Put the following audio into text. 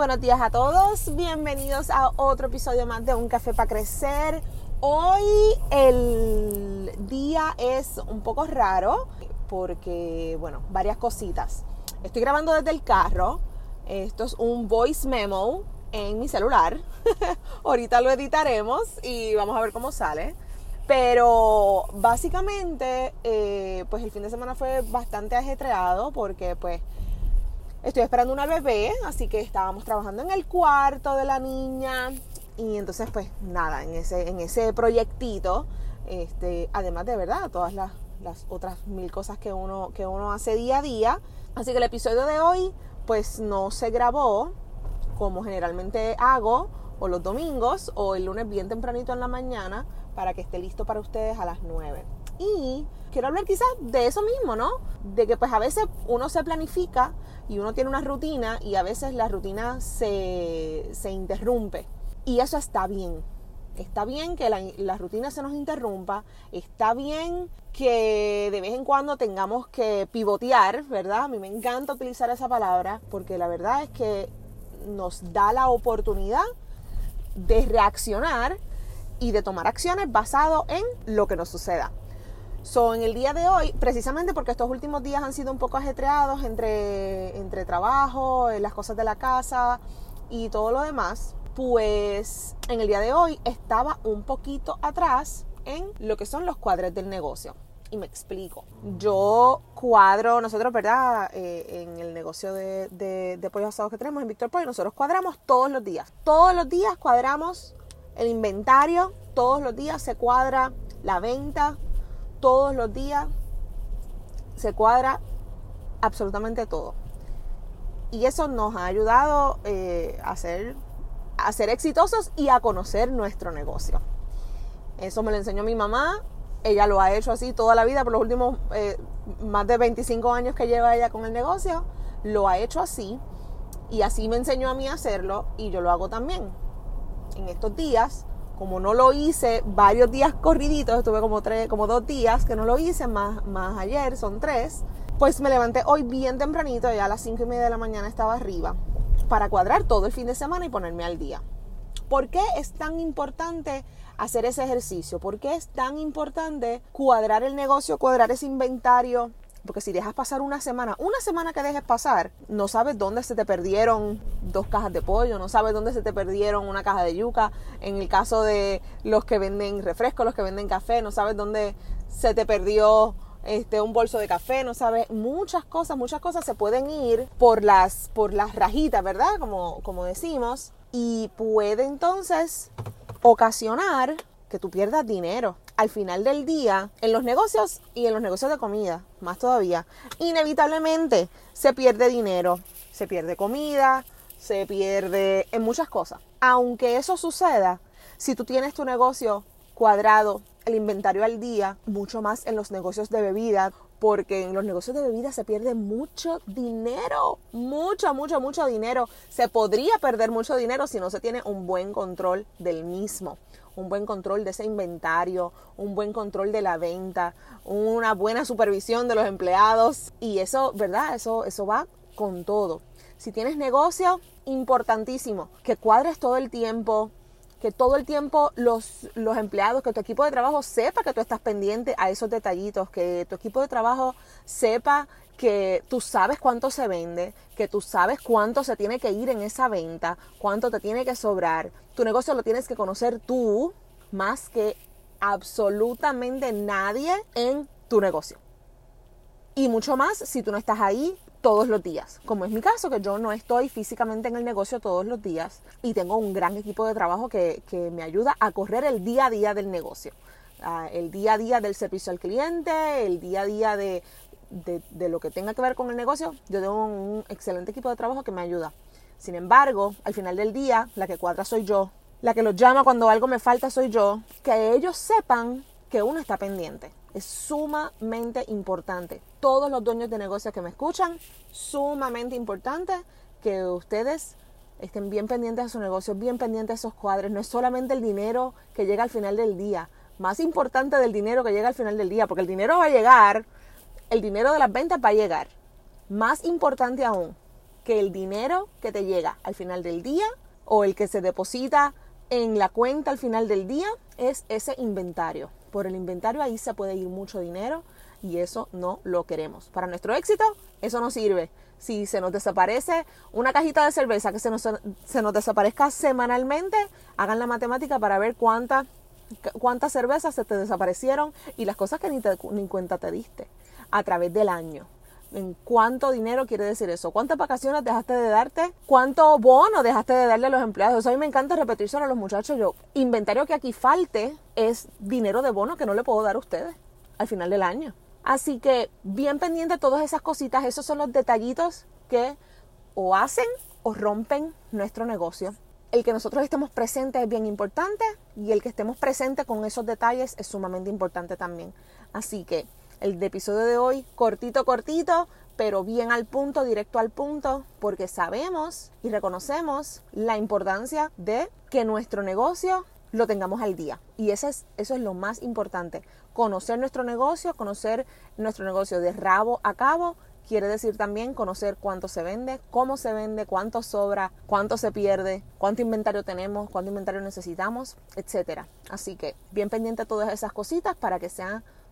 Buenos días a todos, bienvenidos a otro episodio más de Un Café para Crecer. Hoy el día es un poco raro porque, bueno, varias cositas. Estoy grabando desde el carro, esto es un voice memo en mi celular. Ahorita lo editaremos y vamos a ver cómo sale. Pero básicamente, eh, pues el fin de semana fue bastante ajetreado porque pues Estoy esperando una bebé, así que estábamos trabajando en el cuarto de la niña y entonces pues nada, en ese, en ese proyectito, este, además de verdad, todas las, otras mil cosas que uno, que uno hace día a día. Así que el episodio de hoy pues no se grabó como generalmente hago o los domingos o el lunes bien tempranito en la mañana para que esté listo para ustedes a las 9. Y quiero hablar quizás de eso mismo, ¿no? De que pues a veces uno se planifica y uno tiene una rutina y a veces la rutina se, interrumpe. Y eso está bien. Está bien que la, rutina se nos interrumpa, está bien que de vez en cuando tengamos que pivotear, ¿verdad? A mí me encanta utilizar esa palabra porque la verdad es que nos da la oportunidad de reaccionar y de tomar acciones basado en lo que nos suceda. So, en el día de hoy, precisamente porque estos últimos días han sido un poco ajetreados entre, entre trabajo, eh, las cosas de la casa y todo lo demás, pues en el día de hoy estaba un poquito atrás en lo que son los cuadres del negocio. Y me explico. Yo cuadro, nosotros, ¿verdad? Eh, en el negocio de, de, de pollos asados que tenemos en Víctor Pollo, nosotros cuadramos todos los días. Todos los días cuadramos el inventario, todos los días se cuadra la venta, todos los días se cuadra absolutamente todo. Y eso nos ha ayudado eh, a, ser, a ser exitosos y a conocer nuestro negocio. Eso me lo enseñó mi mamá. Ella lo ha hecho así toda la vida, por los últimos eh, más de 25 años que lleva ella con el negocio. Lo ha hecho así. Y así me enseñó a mí a hacerlo y yo lo hago también. En estos días como no lo hice varios días corriditos, estuve como, tres, como dos días que no lo hice, más, más ayer, son tres, pues me levanté hoy bien tempranito, ya a las cinco y media de la mañana estaba arriba, para cuadrar todo el fin de semana y ponerme al día. ¿Por qué es tan importante hacer ese ejercicio? ¿Por qué es tan importante cuadrar el negocio, cuadrar ese inventario? Porque si dejas pasar una semana, una semana que dejes pasar, no sabes dónde se te perdieron dos cajas de pollo, no sabes dónde se te perdieron una caja de yuca. En el caso de los que venden refrescos, los que venden café, no sabes dónde se te perdió este, un bolso de café, no sabes, muchas cosas, muchas cosas se pueden ir por las, por las rajitas, ¿verdad? Como, como decimos, y puede entonces ocasionar que tú pierdas dinero. Al final del día, en los negocios y en los negocios de comida, más todavía, inevitablemente se pierde dinero, se pierde comida, se pierde en muchas cosas. Aunque eso suceda, si tú tienes tu negocio cuadrado, el inventario al día, mucho más en los negocios de bebida, porque en los negocios de bebida se pierde mucho dinero, mucho, mucho, mucho dinero. Se podría perder mucho dinero si no se tiene un buen control del mismo un buen control de ese inventario, un buen control de la venta, una buena supervisión de los empleados y eso, ¿verdad? Eso, eso va con todo. Si tienes negocio, importantísimo, que cuadres todo el tiempo, que todo el tiempo los, los, empleados, que tu equipo de trabajo sepa que tú estás pendiente a esos detallitos, que tu equipo de trabajo sepa que tú sabes cuánto se vende, que tú sabes cuánto se tiene que ir en esa venta, cuánto te tiene que sobrar. Tu negocio lo tienes que conocer tú más que absolutamente nadie en tu negocio. Y mucho más si tú no estás ahí todos los días, como es mi caso, que yo no estoy físicamente en el negocio todos los días y tengo un gran equipo de trabajo que, me ayuda a correr el día a día del negocio, ah, el día a día del servicio al cliente, el día a día de, de, lo que tenga que ver con el negocio, yo tengo un excelente equipo de trabajo que me ayuda. Sin embargo, al final del día, la que cuadra soy yo, la que los llama cuando algo me falta soy yo, que ellos sepan que uno está pendiente. Es sumamente importante. Todos los dueños de negocios que me escuchan, sumamente importante que ustedes estén bien pendientes de su negocio, bien pendientes de esos cuadros. No es solamente el dinero que llega al final del día. Más importante del dinero que llega al final del día, porque el dinero va a llegar, el dinero de las ventas va a llegar. Más importante aún que el dinero que te llega al final del día o el que se deposita en la cuenta al final del día es ese inventario. Por el inventario ahí se puede ir mucho dinero y eso no lo queremos. Para nuestro éxito, eso no sirve. Si se nos desaparece una cajita de cerveza que se nos, se nos desaparezca semanalmente, hagan la matemática para ver cuántas cuántas cervezas se te desaparecieron y las cosas que ni, ni cuenta te diste a través del año en cuánto dinero quiere decir eso, cuántas vacaciones dejaste de darte, cuánto bono dejaste de darle a los empleados. a mí me encanta repetírselo a los muchachos. Yo, inventario que aquí falte es dinero de bono que no le puedo dar a ustedes al final del año. Así que bien pendiente de todas esas cositas, esos son los detallitos que o hacen o rompen nuestro negocio. El que nosotros estemos presentes es bien importante y el que estemos presentes con esos detalles es sumamente importante también. Así que el episodio de hoy, cortito, cortito, pero bien al punto, directo al punto, porque sabemos y reconocemos la importancia de que nuestro negocio lo tengamos al día. Y eso es, eso es lo más importante. Conocer nuestro negocio, conocer nuestro negocio de rabo a cabo, quiere decir también conocer cuánto se vende, cómo se vende, cuánto sobra, cuánto se pierde, cuánto inventario tenemos, cuánto inventario necesitamos, etc. Así que bien pendiente de todas esas cositas para que sea